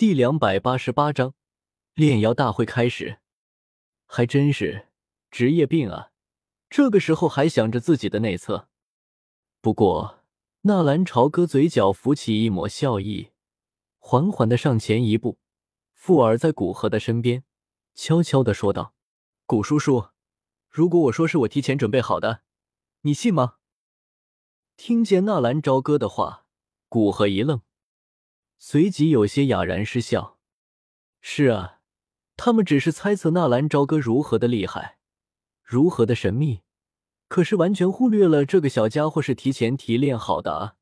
第两百八十八章炼妖大会开始。还真是职业病啊！这个时候还想着自己的内测。不过纳兰朝歌嘴角浮起一抹笑意，缓缓的上前一步，附耳在古河的身边，悄悄的说道：“古叔叔，如果我说是我提前准备好的，你信吗？”听见纳兰朝歌的话，古河一愣。随即有些哑然失笑。是啊，他们只是猜测纳兰朝歌如何的厉害，如何的神秘，可是完全忽略了这个小家伙是提前提炼好的啊。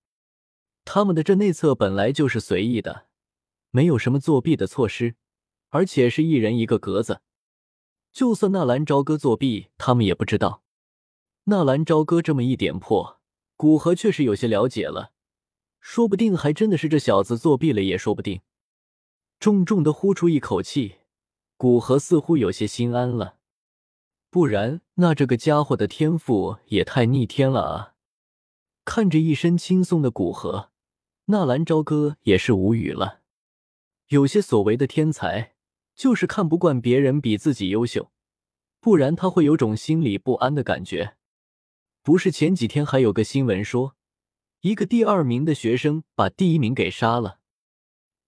他们的这内测本来就是随意的，没有什么作弊的措施，而且是一人一个格子。就算纳兰朝歌作弊，他们也不知道。纳兰朝歌这么一点破，古河确实有些了解了。说不定还真的是这小子作弊了，也说不定。重重的呼出一口气，古河似乎有些心安了。不然，那这个家伙的天赋也太逆天了啊！看着一身轻松的古河，纳兰朝歌也是无语了。有些所谓的天才，就是看不惯别人比自己优秀，不然他会有种心里不安的感觉。不是前几天还有个新闻说？一个第二名的学生把第一名给杀了，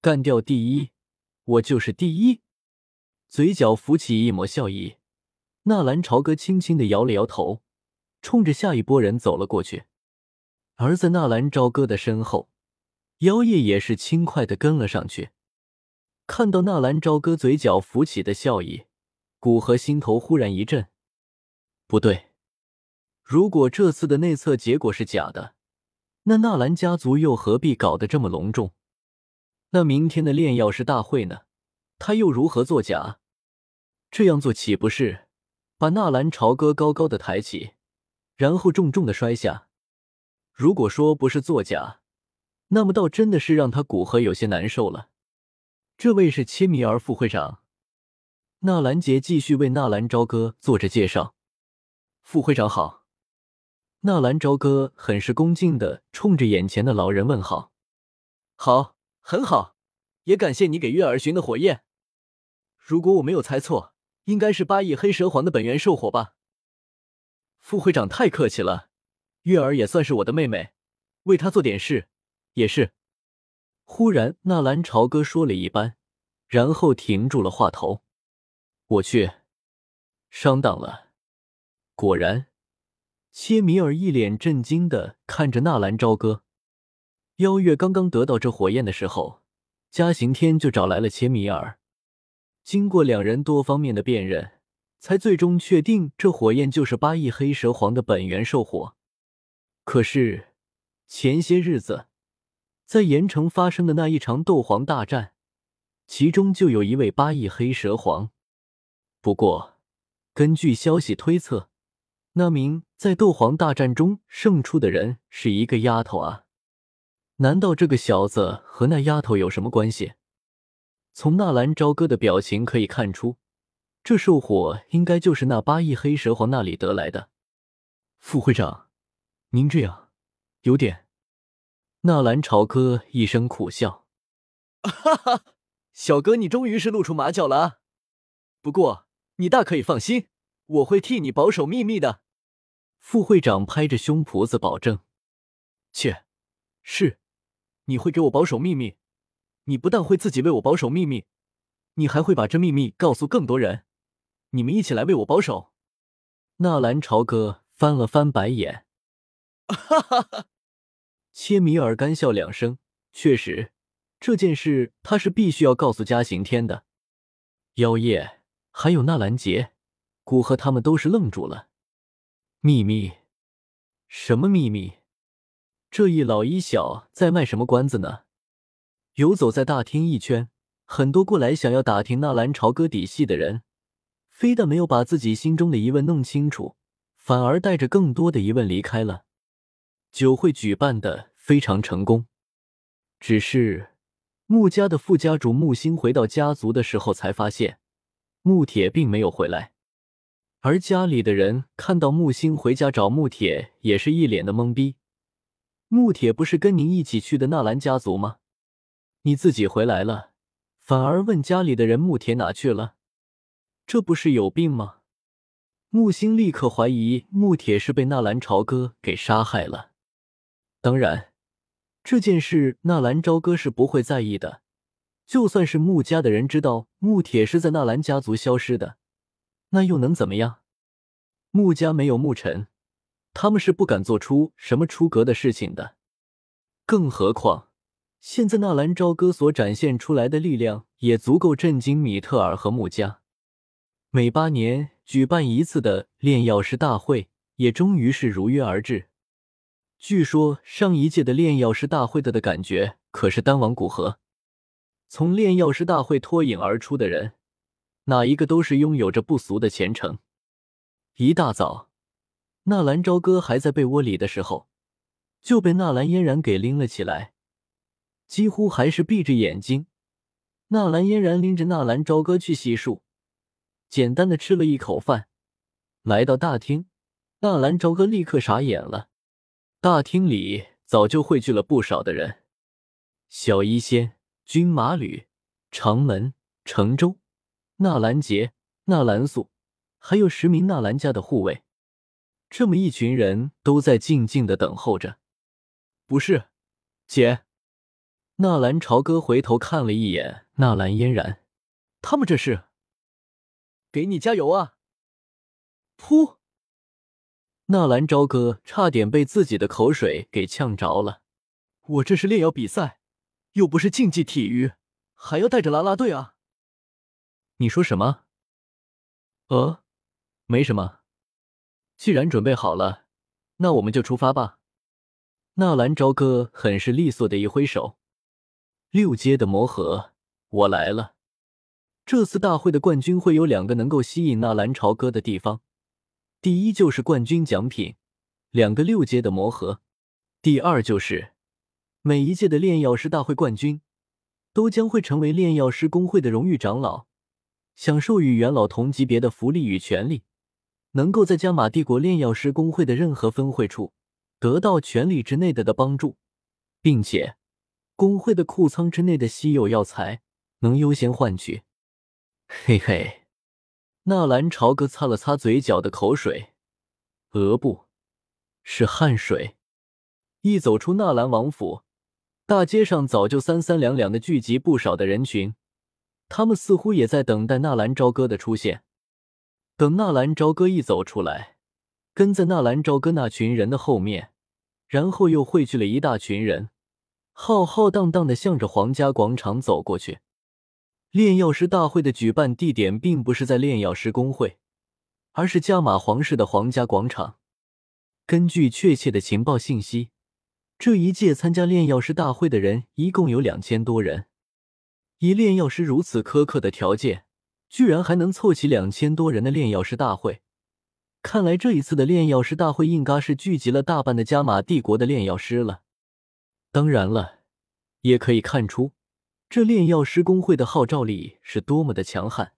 干掉第一，我就是第一。嘴角浮起一抹笑意，纳兰朝歌轻轻的摇了摇头，冲着下一波人走了过去。而在纳兰朝歌的身后，妖夜也是轻快的跟了上去。看到纳兰朝歌嘴角浮起的笑意，古河心头忽然一震，不对，如果这次的内测结果是假的。那纳兰家族又何必搞得这么隆重？那明天的炼药师大会呢？他又如何作假？这样做岂不是把纳兰朝歌高高的抬起，然后重重的摔下？如果说不是作假，那么倒真的是让他古河有些难受了。这位是切米尔副会长，纳兰杰继续为纳兰朝歌做着介绍。副会长好。纳兰朝歌很是恭敬的冲着眼前的老人问好：“好，很好，也感谢你给月儿寻的火焰。如果我没有猜错，应该是八翼黑蛇皇的本源兽火吧？”副会长太客气了，月儿也算是我的妹妹，为她做点事也是。忽然，纳兰朝歌说了一般，然后停住了话头：“我去，上当了，果然。”切米尔一脸震惊的看着纳兰朝歌。妖月刚刚得到这火焰的时候，嘉刑天就找来了切米尔。经过两人多方面的辨认，才最终确定这火焰就是八翼黑蛇皇的本源兽火。可是前些日子在盐城发生的那一场斗皇大战，其中就有一位八翼黑蛇皇。不过根据消息推测。那名在斗皇大战中胜出的人是一个丫头啊？难道这个小子和那丫头有什么关系？从纳兰朝歌的表情可以看出，这兽火应该就是那八翼黑蛇皇那里得来的。副会长，您这样有点……纳兰朝歌一声苦笑：“哈哈，小哥，你终于是露出马脚了！不过你大可以放心。”我会替你保守秘密的，副会长拍着胸脯子保证。切，是，你会给我保守秘密？你不但会自己为我保守秘密，你还会把这秘密告诉更多人。你们一起来为我保守。纳兰朝歌翻了翻白眼，哈哈哈。切米尔干笑两声，确实，这件事他是必须要告诉嘉刑天的。妖夜还有纳兰杰。古河他们都是愣住了。秘密？什么秘密？这一老一小在卖什么关子呢？游走在大厅一圈，很多过来想要打听纳兰朝歌底细的人，非但没有把自己心中的疑问弄清楚，反而带着更多的疑问离开了。酒会举办的非常成功，只是穆家的副家主穆星回到家族的时候，才发现穆铁并没有回来。而家里的人看到木星回家找穆铁，也是一脸的懵逼。穆铁不是跟您一起去的纳兰家族吗？你自己回来了，反而问家里的人穆铁哪去了？这不是有病吗？木星立刻怀疑穆铁是被纳兰朝歌给杀害了。当然，这件事纳兰朝歌是不会在意的。就算是穆家的人知道穆铁是在纳兰家族消失的，那又能怎么样？穆家没有穆尘，他们是不敢做出什么出格的事情的。更何况，现在纳兰朝歌所展现出来的力量也足够震惊米特尔和穆家。每八年举办一次的炼药师大会也终于是如约而至。据说上一届的炼药师大会的的感觉可是丹王古河。从炼药师大会脱颖而出的人，哪一个都是拥有着不俗的前程。一大早，纳兰朝歌还在被窝里的时候，就被纳兰嫣然给拎了起来，几乎还是闭着眼睛。纳兰嫣然拎着纳兰朝歌去洗漱，简单的吃了一口饭，来到大厅，纳兰朝歌立刻傻眼了。大厅里早就汇聚了不少的人，小医仙。军马吕、长门、城州、纳兰杰、纳兰素，还有十名纳兰家的护卫，这么一群人都在静静的等候着。不是，姐。纳兰朝歌回头看了一眼纳兰嫣然，他们这是给你加油啊！噗！纳兰朝歌差点被自己的口水给呛着了。我这是炼药比赛。又不是竞技体育，还要带着啦啦队啊！你说什么？呃，没什么。既然准备好了，那我们就出发吧。纳兰朝歌很是利索的一挥手，六阶的魔盒，我来了。这次大会的冠军会有两个能够吸引纳兰朝歌的地方，第一就是冠军奖品，两个六阶的魔盒；第二就是。每一届的炼药师大会冠军，都将会成为炼药师工会的荣誉长老，享受与元老同级别的福利与权利，能够在加玛帝国炼药师工会的任何分会处得到权力之内的的帮助，并且工会的库仓之内的稀有药材能优先换取。嘿嘿，纳兰朝歌擦了擦嘴角的口水，额不，是汗水。一走出纳兰王府。大街上早就三三两两的聚集不少的人群，他们似乎也在等待纳兰朝歌的出现。等纳兰朝歌一走出来，跟在纳兰朝歌那群人的后面，然后又汇聚了一大群人，浩浩荡荡的向着皇家广场走过去。炼药师大会的举办地点并不是在炼药师工会，而是加玛皇室的皇家广场。根据确切的情报信息。这一届参加炼药师大会的人一共有两千多人，以炼药师如此苛刻的条件，居然还能凑齐两千多人的炼药师大会，看来这一次的炼药师大会应该是聚集了大半的加玛帝国的炼药师了。当然了，也可以看出这炼药师工会的号召力是多么的强悍。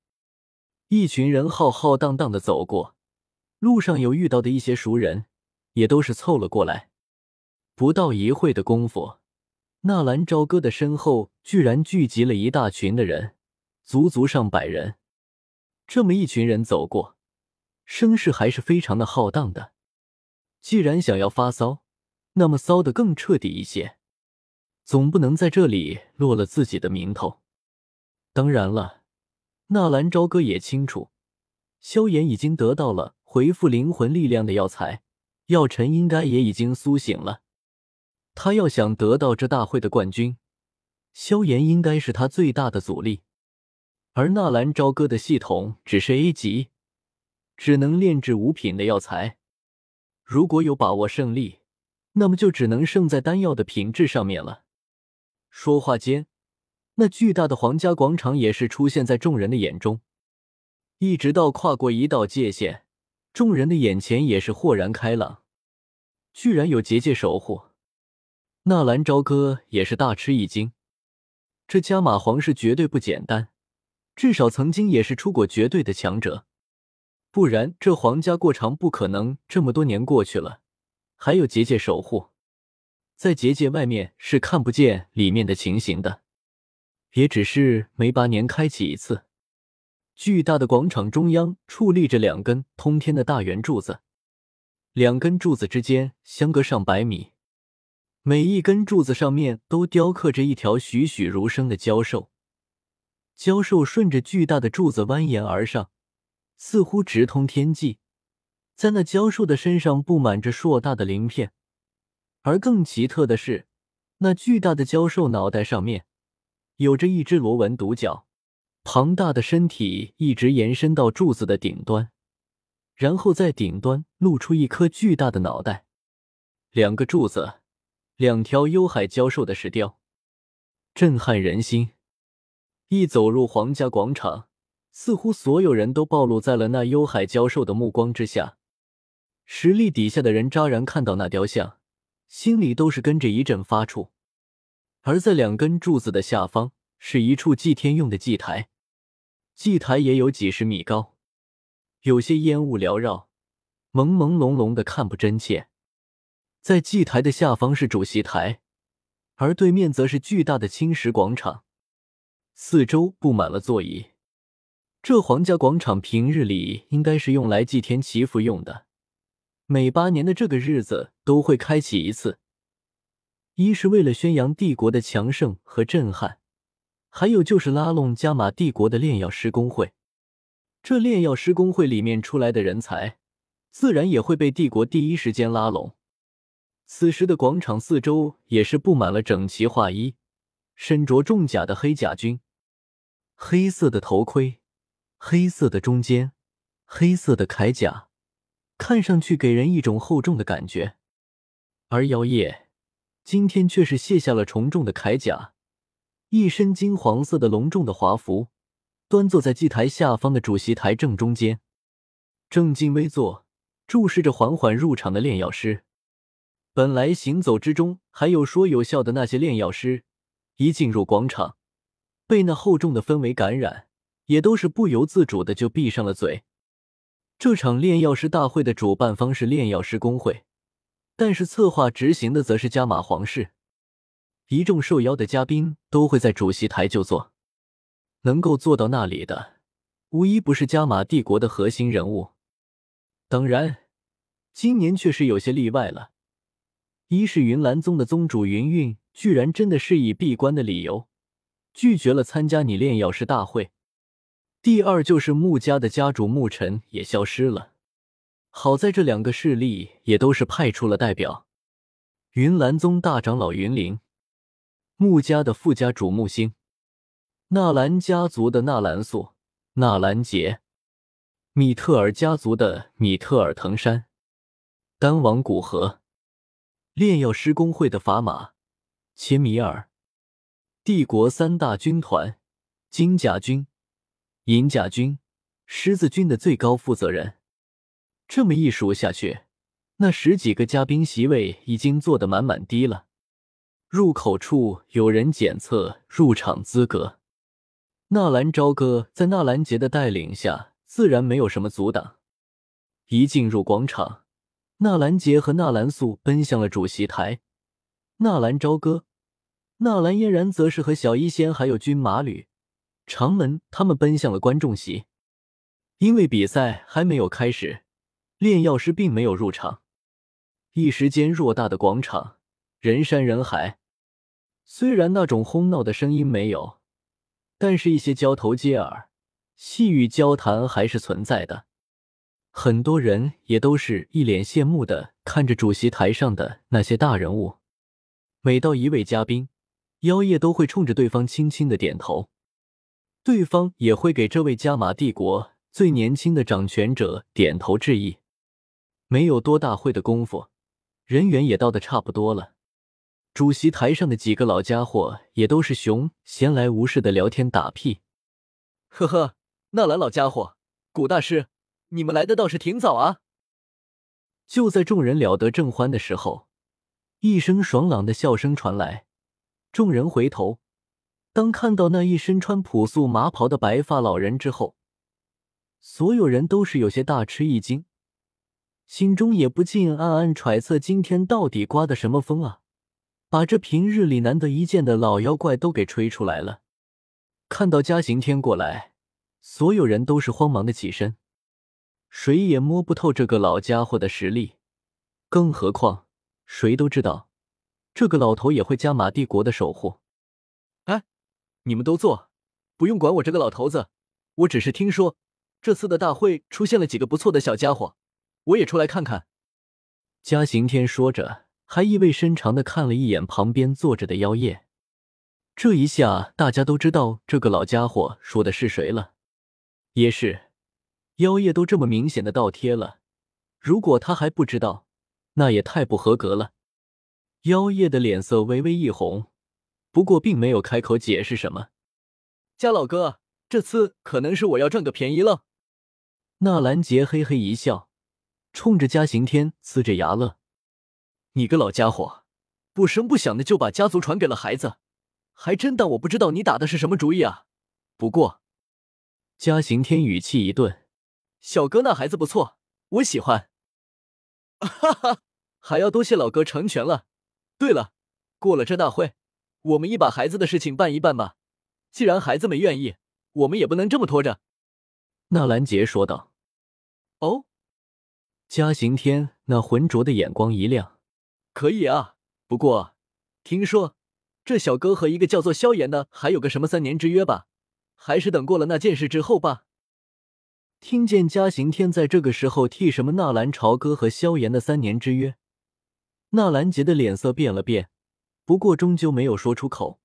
一群人浩浩荡荡的走过，路上有遇到的一些熟人，也都是凑了过来。不到一会的功夫，纳兰朝歌的身后居然聚集了一大群的人，足足上百人。这么一群人走过，声势还是非常的浩荡的。既然想要发骚，那么骚的更彻底一些，总不能在这里落了自己的名头。当然了，纳兰朝歌也清楚，萧炎已经得到了回复灵魂力量的药材，药尘应该也已经苏醒了。他要想得到这大会的冠军，萧炎应该是他最大的阻力。而纳兰朝歌的系统只是 A 级，只能炼制五品的药材。如果有把握胜利，那么就只能胜在丹药的品质上面了。说话间，那巨大的皇家广场也是出现在众人的眼中，一直到跨过一道界限，众人的眼前也是豁然开朗，居然有结界守护。纳兰朝歌也是大吃一惊，这加玛皇室绝对不简单，至少曾经也是出过绝对的强者，不然这皇家过场不可能这么多年过去了，还有结界守护，在结界外面是看不见里面的情形的。也只是每八年开启一次。巨大的广场中央矗立着两根通天的大圆柱子，两根柱子之间相隔上百米，每一根柱子上面都雕刻着一条栩栩如生的蛟兽。蛟兽顺着巨大的柱子蜿蜒而上，似乎直通天际。在那蛟兽的身上布满着硕大的鳞片，而更奇特的是，那巨大的蛟兽脑袋上面有着一只螺纹独角，庞大的身体一直延伸到柱子的顶端，然后在顶端露出一颗巨大的脑袋。两个柱子，两条幽海蛟兽的石雕，震撼人心。一走入皇家广场，似乎所有人都暴露在了那幽海蛟兽的目光之下。实力底下的人乍然看到那雕像，心里都是跟着一阵发怵。而在两根柱子的下方，是一处祭天用的祭台，祭台也有几十米高，有些烟雾缭绕，朦朦胧胧的，看不真切。在祭台的下方是主席台，而对面则是巨大的青石广场。四周布满了座椅，这皇家广场平日里应该是用来祭天祈福用的，每八年的这个日子都会开启一次。一是为了宣扬帝国的强盛和震撼，还有就是拉拢加玛帝国的炼药师工会。这炼药师工会里面出来的人才，自然也会被帝国第一时间拉拢。此时的广场四周也是布满了整齐划一。身着重甲的黑甲军，黑色的头盔，黑色的中间，黑色的铠甲，看上去给人一种厚重的感觉。而妖夜今天却是卸下了重重的铠甲，一身金黄色的隆重的华服，端坐在祭台下方的主席台正中间，正襟危坐，注视着缓缓入场的炼药师。本来行走之中还有说有笑的那些炼药师。一进入广场，被那厚重的氛围感染，也都是不由自主的就闭上了嘴。这场炼药师大会的主办方是炼药师工会，但是策划执行的则是加玛皇室。一众受邀的嘉宾都会在主席台就坐，能够坐到那里的，无一不是加玛帝国的核心人物。当然，今年却是有些例外了。一是云岚宗的宗主云韵。居然真的是以闭关的理由拒绝了参加你炼药师大会。第二就是穆家的家主穆尘也消失了。好在这两个势力也都是派出了代表：云岚宗大长老云灵，穆家的副家主穆星，纳兰家族的纳兰素、纳兰杰，米特尔家族的米特尔藤山，丹王古河，炼药师工会的砝码。切米尔，帝国三大军团——金甲军、银甲军、狮子军的最高负责人。这么一数下去，那十几个嘉宾席位已经坐得满满的了。入口处有人检测入场资格。纳兰朝歌在纳兰杰的带领下，自然没有什么阻挡。一进入广场，纳兰杰和纳兰素奔向了主席台。纳兰朝歌、纳兰嫣然则是和小医仙还有军马吕、长门他们奔向了观众席。因为比赛还没有开始，炼药师并没有入场。一时间，偌大的广场人山人海。虽然那种哄闹的声音没有，但是一些交头接耳、细语交谈还是存在的。很多人也都是一脸羡慕的看着主席台上的那些大人物。每到一位嘉宾，妖夜都会冲着对方轻轻的点头，对方也会给这位加玛帝国最年轻的掌权者点头致意。没有多大会的功夫，人员也到的差不多了。主席台上的几个老家伙也都是熊闲来无事的聊天打屁。呵呵，纳兰老家伙，古大师，你们来的倒是挺早啊！就在众人聊得正欢的时候。一声爽朗的笑声传来，众人回头，当看到那一身穿朴素麻袍的白发老人之后，所有人都是有些大吃一惊，心中也不禁暗暗揣测：今天到底刮的什么风啊，把这平日里难得一见的老妖怪都给吹出来了。看到嘉刑天过来，所有人都是慌忙的起身。谁也摸不透这个老家伙的实力，更何况谁都知道，这个老头也会加玛帝国的守护。哎，你们都坐，不用管我这个老头子。我只是听说这次的大会出现了几个不错的小家伙，我也出来看看。嘉刑天说着，还意味深长的看了一眼旁边坐着的妖夜。这一下，大家都知道这个老家伙说的是谁了。也是，妖夜都这么明显的倒贴了，如果他还不知道，那也太不合格了。妖夜的脸色微微一红，不过并没有开口解释什么。家老哥，这次可能是我要赚个便宜了。纳兰杰嘿嘿一笑，冲着嘉刑天呲着牙乐：“你个老家伙，不声不响的就把家族传给了孩子。”还真当我不知道你打的是什么主意啊！不过，嘉刑天语气一顿：“小哥那孩子不错，我喜欢。”哈哈，还要多谢老哥成全了。对了，过了这大会，我们一把孩子的事情办一办吧。既然孩子们愿意，我们也不能这么拖着。”纳兰杰说道。“哦。”嘉刑天那浑浊的眼光一亮：“可以啊，不过听说……”这小哥和一个叫做萧炎的还有个什么三年之约吧？还是等过了那件事之后吧。听见嘉行天在这个时候替什么纳兰朝歌和萧炎的三年之约，纳兰杰的脸色变了变，不过终究没有说出口。